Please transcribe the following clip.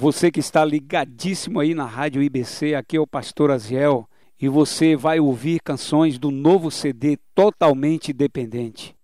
Você que está ligadíssimo aí na Rádio IBC, aqui é o Pastor Aziel e você vai ouvir canções do novo CD Totalmente Dependente.